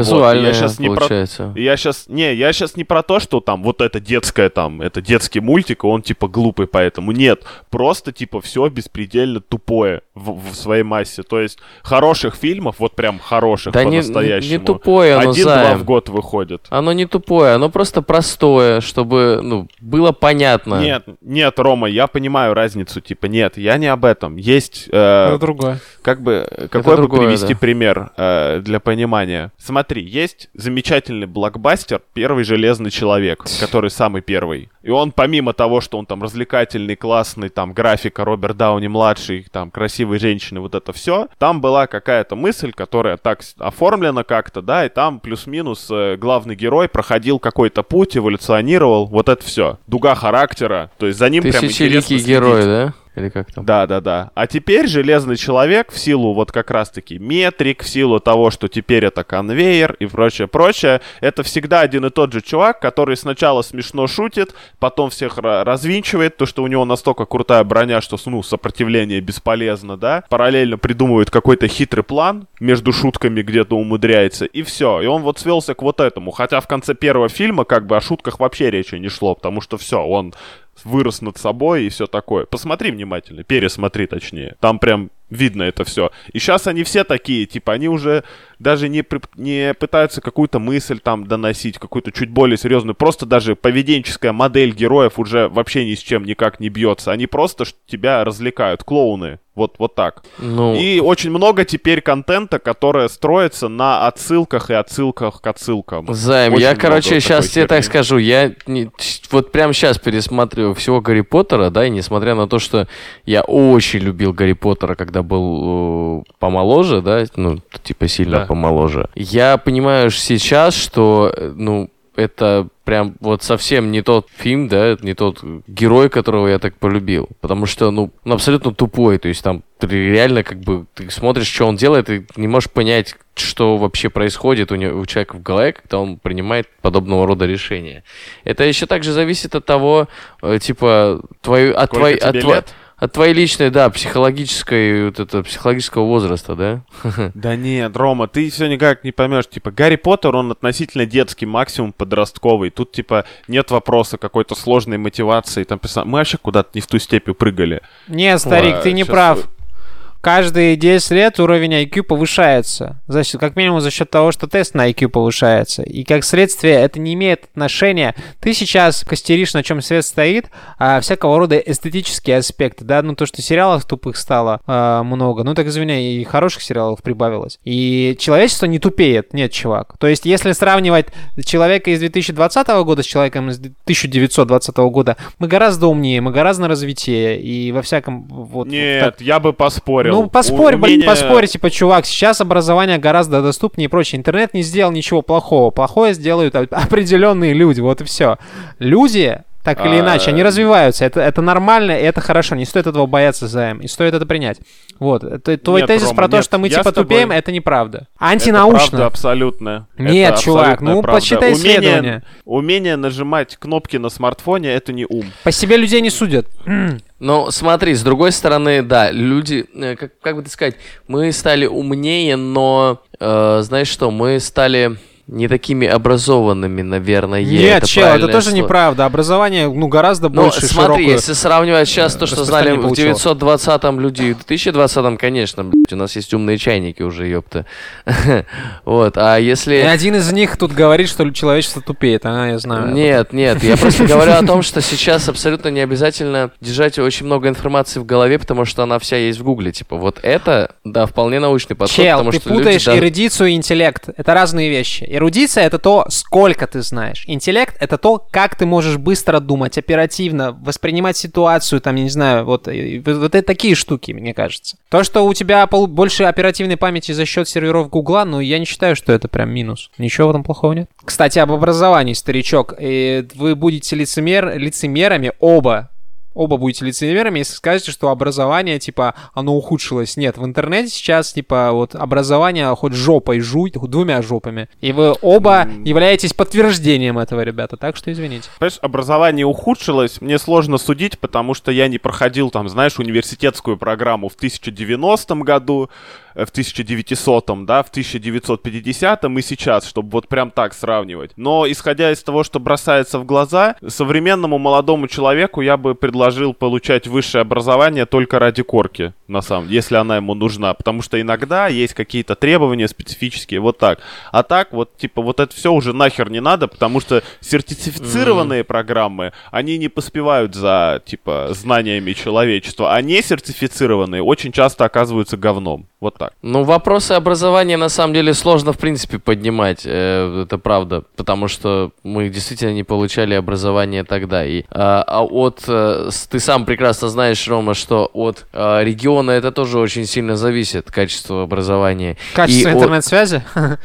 я не про- получается. И Я сейчас, не, я сейчас не про то, что там вот это детское там, это детский мультик, и он типа глупый поэтому. Нет, просто типа все беспредельно тупое в, в своей массе. То есть хороших фильмов, вот прям хороших Да не, не, по-настоящему. не тупое оно, Один-два в год выходит. Оно не тупое, оно просто простое, чтобы, ну, было понятно. Нет, нет, Рома, я понимаю разницу, типа, нет, я не об этом. Есть, э, Это другое. как бы, какой бы другое, привести да. пример э, для понимания? Смотри, есть замечательный блокбастер «Первый железный человек», который самый первый. И он, помимо того, что он там развлекательный, классный, там, графика, Роберт Дауни-младший, там, красивые женщины, вот это все, там была какая-то мысль, которая так оформлена как-то, да, и там плюс-минус э, главный герой проходил какой-то путь, эволюционировал, вот это все. Дуга характера, то есть за ним прям интересно следить. герой, да? Или как там? Да, да, да. А теперь Железный Человек в силу вот как раз-таки метрик, в силу того, что теперь это конвейер и прочее, прочее, это всегда один и тот же чувак, который сначала смешно шутит, потом всех ра- развинчивает, то, что у него настолько крутая броня, что, ну, сопротивление бесполезно, да, параллельно придумывает какой-то хитрый план, между шутками где-то умудряется, и все. И он вот свелся к вот этому. Хотя в конце первого фильма как бы о шутках вообще речи не шло, потому что все, он вырос над собой и все такое. Посмотри внимательно, пересмотри точнее. Там прям видно это все. И сейчас они все такие, типа, они уже даже не, не пытаются какую-то мысль там доносить, какую-то чуть более серьезную. Просто даже поведенческая модель героев уже вообще ни с чем никак не бьется. Они просто тебя развлекают, клоуны. Вот, вот так. Ну, И очень много теперь контента, которое строится на отсылках и отсылках к отсылкам. Займ, Очень я, короче, сейчас тебе так скажу, я не- вот прямо сейчас пересматриваю всего Гарри Поттера, да, и несмотря на то, что я очень любил Гарри Поттера, когда был э, помоложе, да, ну, типа сильно Да. Помоложе, я понимаю сейчас, что, э, ну, это прям вот совсем не тот фильм, да, не тот герой, которого я так полюбил. Потому что, ну, он абсолютно тупой. То есть там ты реально как бы ты смотришь, что он делает, и не можешь понять, что вообще происходит у, него, у человека в голове, когда он принимает подобного рода решения. Это еще также зависит от того, э, типа, твою, от, Сколько твоей, от, твоей- лет? От твоей личной, да, психологической, вот это, психологического возраста, да? Да нет, Рома, ты все никак не поймешь. Типа, Гарри Поттер, он относительно детский, максимум подростковый. Тут, типа, нет вопроса какой-то сложной мотивации. Там писал, мы вообще куда-то не в ту степь прыгали. Нет, старик, Ой, ты не прав. вы- Каждые 10 лет уровень IQ повышается. За счет- как минимум за счет того, что тест на IQ повышается. И как следствие это не имеет отношения. Ты сейчас костеришь, на чем свет стоит, а всякого рода эстетические аспекты. Да, ну то, что сериалов тупых стало а, много. Ну так извиняй, и хороших сериалов прибавилось. И человечество не тупеет. Нет, чувак. То есть если сравнивать человека из 2020 года с человеком из 1920 года, мы гораздо умнее, мы гораздо развитее. И во всяком... Вот, так- Нет, я бы поспорил. Ну, поспорь, У- блин, умение- поспорь, типа, чувак, сейчас образование гораздо доступнее и прочее. Интернет не сделал ничего плохого. Плохое сделают определенные люди, вот и все. Люди, так или А, иначе, они развиваются. Это, это нормально, и это хорошо. Не стоит этого бояться, Займ. И стоит это принять. Вот. Это, твой Нет, тезис Рома, про то, нет, что мы типа тупеем, это неправда. Это Антинаучно. правда абсолютная. Нет, Это чувак, ну, правда. почитай умение, исследования. умение нажимать кнопки на смартфоне это не ум. По себе людей не судят. Ну, смотри, с другой стороны, да, люди, э, как, как бы так сказать, мы стали умнее, но, э, знаешь что, мы стали не такими образованными, наверное. Нет, это чел, это тоже слово. неправда. Образование, ну, гораздо Ну, больше смотри, широкую- если сравнивать сейчас то, что знали в получилось. 920-м люди и в 2020-м, конечно, блядь, у нас есть умные чайники уже, ёпта. Вот, а И если... один из них тут говорит, что человечество тупеет, а я знаю. Нет, нет, я просто говорю о том, что сейчас абсолютно не обязательно держать очень много информации в голове, потому что она вся есть в гугле. Типа, вот это, да, вполне научный подход, Чел, потому ты что люди путаешь да- эрудицию и интеллект. Это разные вещи. Эрудиция — это то, сколько ты знаешь. Интеллект — это то, как ты можешь быстро думать, оперативно, воспринимать ситуацию, там, я не знаю, вот, вот, это такие штуки, мне кажется. То, что у тебя больше оперативной памяти за счет серверов Гугла, ну, я не считаю, что это прям минус. Ничего в этом плохого нет. Кстати, об образовании, старичок. И вы будете лицемер, лицемерами оба оба будете лицемерами, если скажете, что образование, типа, оно ухудшилось. Нет, в интернете сейчас, типа, вот образование хоть жопой жуй, двумя жопами. И вы оба являетесь подтверждением этого, ребята, так что извините. Понимаешь, образование ухудшилось, мне сложно судить, потому что я не проходил там, знаешь, университетскую программу в 1090 году, в 1900, да, в 1950 и сейчас, чтобы вот прям так сравнивать. Но исходя из того, что бросается в глаза, современному молодому человеку я бы предложил получать высшее образование только ради корки, на самом деле, если она ему нужна, потому что иногда есть какие-то требования специфические, вот так. А так, вот, типа, вот это все уже нахер не надо, потому что сертифицированные программы, они не поспевают за, типа, знаниями человечества, а не сертифицированные очень часто оказываются говном. Вот так. Ну, вопросы образования на самом деле сложно, в принципе, поднимать. э, это правда. Потому что мы действительно не получали образование тогда. И, а, а от. э, ты сам прекрасно знаешь, Рома, что от э, региона это тоже очень сильно зависит, качество образования. Качество интернет-связи?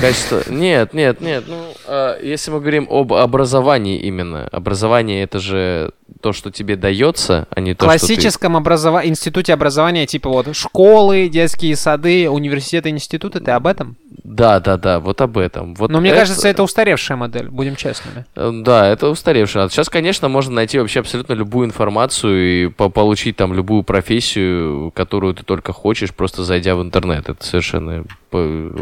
Качество. Нет, нет, нет. Ну, а, если мы говорим об образовании именно. Образование это же то, что тебе дается, а не В то, что ты... классическом образова... институте образования, типа вот школы, детские сады, университеты, институты, ты об этом? Да, да, да, вот об этом. Вот Но мне кажется, это устаревшая модель, будем честными. Э, Да, это устаревшее. Сейчас, конечно, можно найти вообще абсолютно любую информацию и по- получить там любую профессию, которую ты только хочешь, просто зайдя в интернет. Это совершенно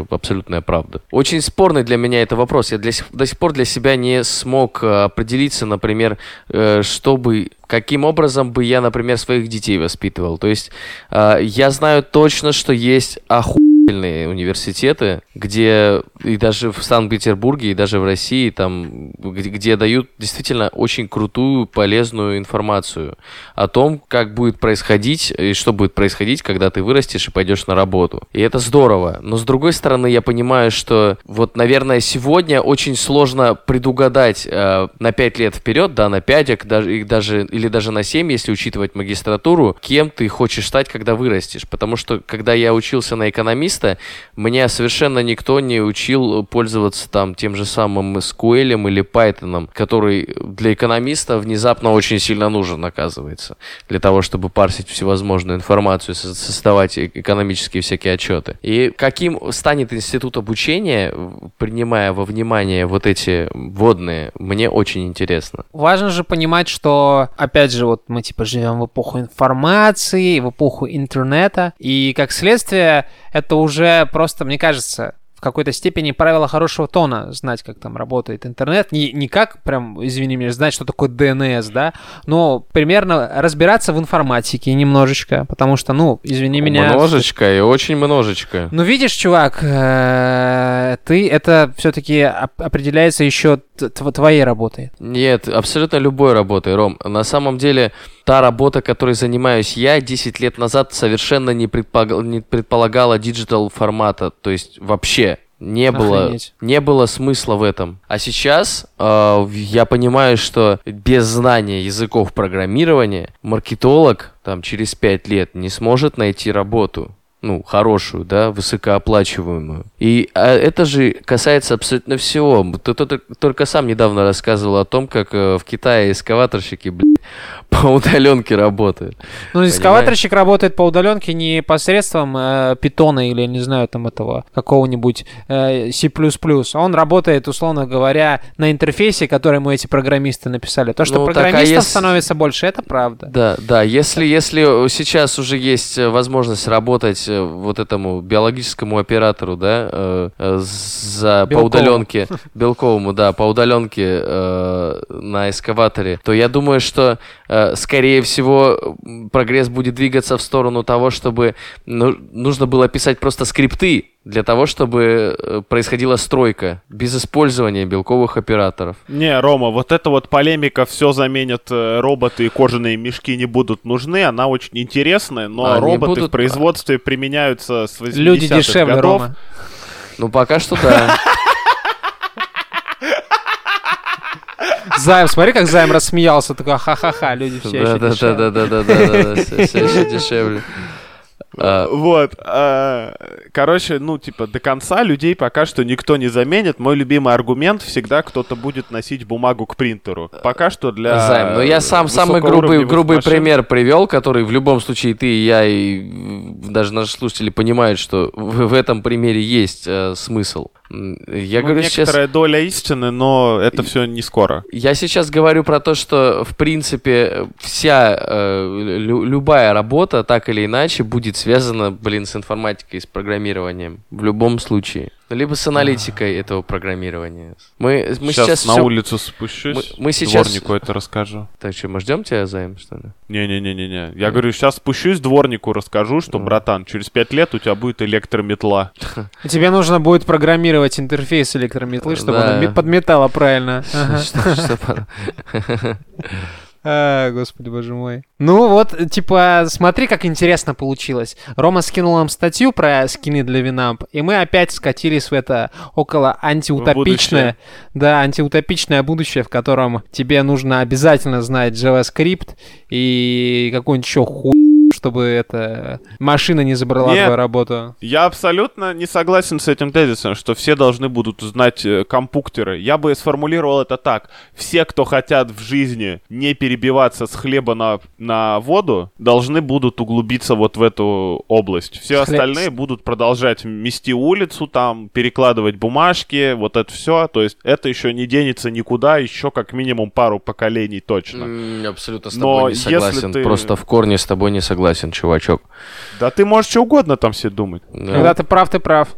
абсолютная правда. Очень спорный для меня это вопрос. Я для до сих пор для себя не смог э, определиться, например, э, чтобы каким образом бы я, например, своих детей воспитывал. То есть э, я знаю точно, что есть охуительные университеты, где и даже в Санкт-Петербурге, и даже в России, там, где, где дают действительно очень крутую, полезную информацию о том, как будет происходить и что будет происходить, когда ты вырастешь и пойдешь на работу. И это здорово. Но с другой стороны, я понимаю, что вот, наверное, сегодня очень сложно предугадать э, на 5 лет вперед, да, на 5, даже, даже, или даже на 7, если учитывать магистратуру, кем ты хочешь стать, когда вырастешь. Потому что, когда я учился на экономиста, экономиста меня совершенно никто не учил пользоваться там тем же самым SQL или Python, который для экономиста внезапно очень сильно нужен, оказывается, для того, чтобы парсить всевозможную информацию, со- создавать э- экономические всякие отчеты. И каким станет институт обучения, принимая во внимание вот эти вводные, мне очень интересно. Важно же понимать, что, опять же, вот мы типа живем в эпоху информации, в эпоху интернета, и как следствие это уже просто, мне кажется, в какой-то степени правило хорошего тона знать, как там работает интернет. Не, не как прям, извини меня, знать, что такое DNS, да, но примерно разбираться в информатике немножечко, потому что, ну, извини меня... Множечко и очень множечко. Ну, видишь, чувак, э, ты это все-таки определяется еще твоей работой. Нет, абсолютно любой работой, Ром. На самом деле, та работа, которой занимаюсь я, 10 лет назад совершенно не, предпогал- не предполагала digital формата. То есть вообще не было, Охренеть. не было смысла в этом. А сейчас э, я понимаю, что без знания языков программирования маркетолог там через 5 лет не сможет найти работу ну, хорошую, да, высокооплачиваемую. И а, это же касается абсолютно всего. Ты, ты- ты только сам недавно рассказывал о том, как э, в Китае эскаваторщики, блядь, по удаленке работают. Ну, эскаваторщик работает по удаленке не посредством э, питона или, не знаю, там этого какого-нибудь э, C++. Он работает, условно говоря, на интерфейсе, который ему эти программисты написали. То, что Ну, так, а программистов если- становится больше, это правда. Да, да, если, если сейчас уже есть э, возможность работать э, вот этому биологическому оператору, да, э, э, за, по Белковому. удаленке, белковому, да, по удаленке э, на эскаваторе, то я думаю, что, э, скорее всего, прогресс будет двигаться в сторону того, чтобы ну, нужно было писать просто скрипты для того, чтобы э, происходила стройка без использования белковых операторов. Не, Рома, вот эта вот полемика «все заменят э, роботы и кожаные мешки не будут нужны», она очень интересная, но А, роботы будут- в производстве применяются с 80-х Люди дешевле, годов. Рома. Ну, пока что да. Займ, смотри, как Займ рассмеялся. Такой, ха-ха-ха, люди все еще да, да, дешевле». да, да, да, да, да, да, все, все еще дешевле. А, Вот. а, Короче, ну, типа, до конца людей пока что никто не заменит. Мой любимый аргумент всегда кто-то будет носить бумагу к принтеру. Пока что для Займ, ну я сам самый грубый, грубый пример привел, который в любом случае ты и я и даже наши слушатели понимают, что в, в этом примере есть э, смысл. Я Ну, говорю сейчас. некоторая доля истины, но это все не скоро. Я сейчас говорю про то, что, в принципе, вся, э, лю- любая работа, так или иначе, будет связана, блин, с информатикой, с программированием. В любом случае. Либо с аналитикой этого программирования. Мы, мы сейчас, сейчас, на всё- улицу спущусь, мы- мы сейчас- дворнику это расскажу. Так что, мы ждем тебя, Займ, что ли? Не-не-не-не-не. Я говорю, сейчас спущусь, дворнику расскажу, что, братан, через пять лет у тебя будет электрометла. Тебе нужно будет программировать интерфейс электрометлы, чтобы она ме- подметала правильно. А, господи, боже мой. Ну вот, типа, смотри, как интересно получилось. Рома скинул нам статью про скины для Винамп, и мы опять скатились в это около антиутопичное, да, антиутопичное будущее, в котором тебе нужно обязательно знать JavaScript и какой-нибудь еще хуй, чтобы эта машина не забрала Нет. твою работу. Я абсолютно не согласен с этим тезисом, что все должны будут знать э, компьютеры. Я бы сформулировал это так. Все, кто хотят в жизни не перебиваться с хлеба на, на воду, должны будут углубиться вот в эту область. Все хлеб- остальные будут продолжать мести улицу, там, перекладывать бумажки, вот это все. То есть это еще не денется никуда, еще как минимум пару поколений точно. Абсолютно с Но тобой не если согласен. ты- Просто в корне с тобой не согласен, чувачок. Да ты можешь что угодно там все думать. Да. Когда ты прав, ты прав.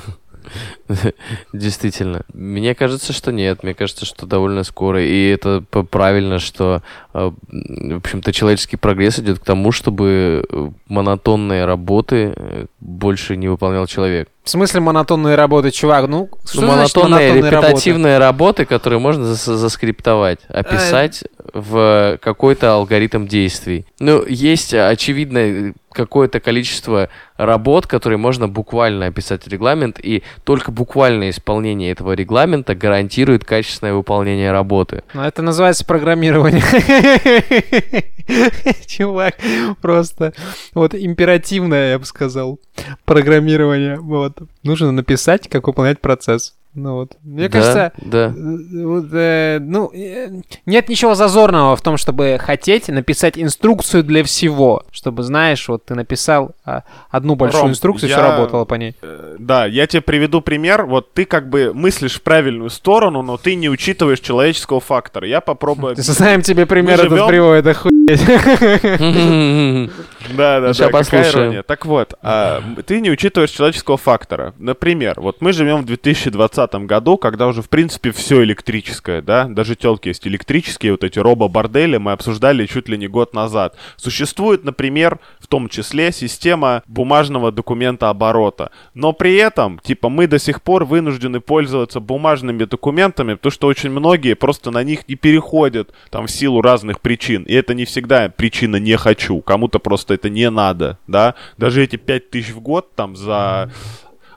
Действительно. Мне кажется, что нет. Мне кажется, что довольно скоро. И это правильно, что, э, в общем-то, человеческий прогресс идет к тому, чтобы э, монотонные работы э, больше не выполнял человек. В смысле монотонные работы, чувак? Ну, что Ну, значит монотонные, монотонные работы? репетативные работы, которые можно зас- заскриптовать, описать в какой-то алгоритм действий. Ну, есть э, очевидно какое-то количество работ, которые можно буквально описать в регламент, и только буквальное исполнение этого регламента гарантирует качественное выполнение работы. Ну, это называется программирование. Чувак, просто вот императивное, я бы сказал, программирование. Вот. Нужно написать, как выполнять процесс. Ну вот. Мне Да, кажется, да. э, вот, э, ну, э, нет ничего зазорного в том, чтобы хотеть написать инструкцию для всего. Чтобы, знаешь, вот ты написал а, одну большую Ром, инструкцию, все я- работало по ней. Э, Да, я тебе приведу пример. Вот ты как бы мыслишь в правильную сторону, но ты не учитываешь человеческого фактора. Я попробую... Знаем тебе пример этот приводит, охуеть. Да, да, да, какая послушаем. ирония. Так вот, а, ты не учитываешь человеческого фактора. Например, вот мы живем в 2020 году, когда уже, в принципе, все электрическое, да? Даже телки есть электрические, вот эти робо-бордели мы обсуждали чуть ли не год назад. Существует, например, в том числе система бумажного документа оборота. Но при этом, типа, мы до сих пор вынуждены пользоваться бумажными документами, потому что очень многие просто на них не переходят, там, в силу разных причин. И это не всегда причина «не хочу». Кому-то просто это не надо, да? Даже эти 5000 в год, там, за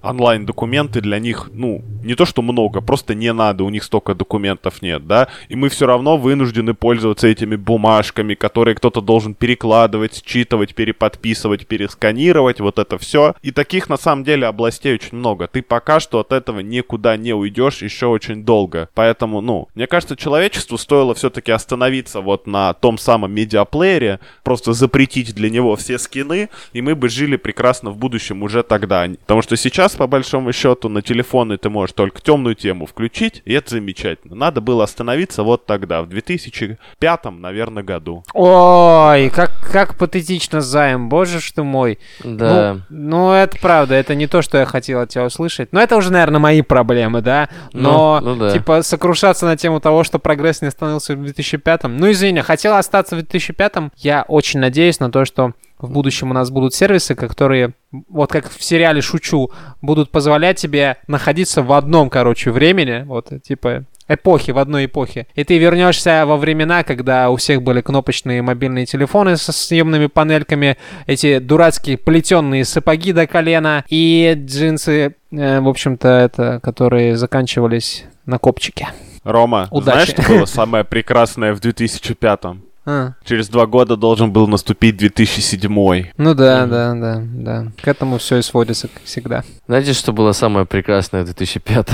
онлайн-документы для них, ну, не то что много, просто не надо, у них столько документов нет, да, и мы все равно вынуждены пользоваться этими бумажками, которые кто-то должен перекладывать, считывать, переподписывать, пересканировать, вот это все. И таких, на самом деле, областей очень много. Ты пока что от этого никуда не уйдешь еще очень долго. Поэтому, ну, мне кажется, человечеству стоило все-таки остановиться вот на том самом медиаплеере, просто запретить для него все скины, и мы бы жили прекрасно в будущем уже тогда. Потому что сейчас, по большому счету, на телефоны ты можешь только темную тему включить, и это замечательно. Надо было остановиться вот тогда, в 2005, наверное, году. Ой, как, как патетично, Займ, боже ж ты мой. Да. Ну, ну, это правда, это не то, что я хотел от тебя услышать. Но это уже, наверное, мои проблемы, да? Но, Ну, ну да. типа, сокрушаться на тему того, что прогресс не остановился в 2005-м. Ну, извини, хотел остаться в 2005-м. Я очень надеюсь на то, что в будущем у нас будут сервисы, которые, вот как в сериале «Шучу», будут позволять тебе находиться в одном, короче, времени, вот, типа, эпохи, в одной эпохе. И ты вернешься во времена, когда у всех были кнопочные мобильные телефоны со съемными панельками, эти дурацкие плетеные сапоги до колена и джинсы, э, в общем-то, это, которые заканчивались на копчике. Рома, Удачи. знаешь, что было самое прекрасное в 2005-м? А, Через два года должен был наступить 2007 ну да, да, да, да. К этому все и сводится, как всегда. Знаете, что было самое прекрасное в 2005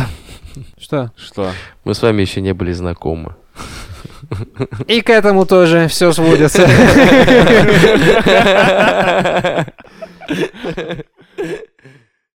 Что? Что? Мы с вами еще не были знакомы. И к этому тоже все сводится.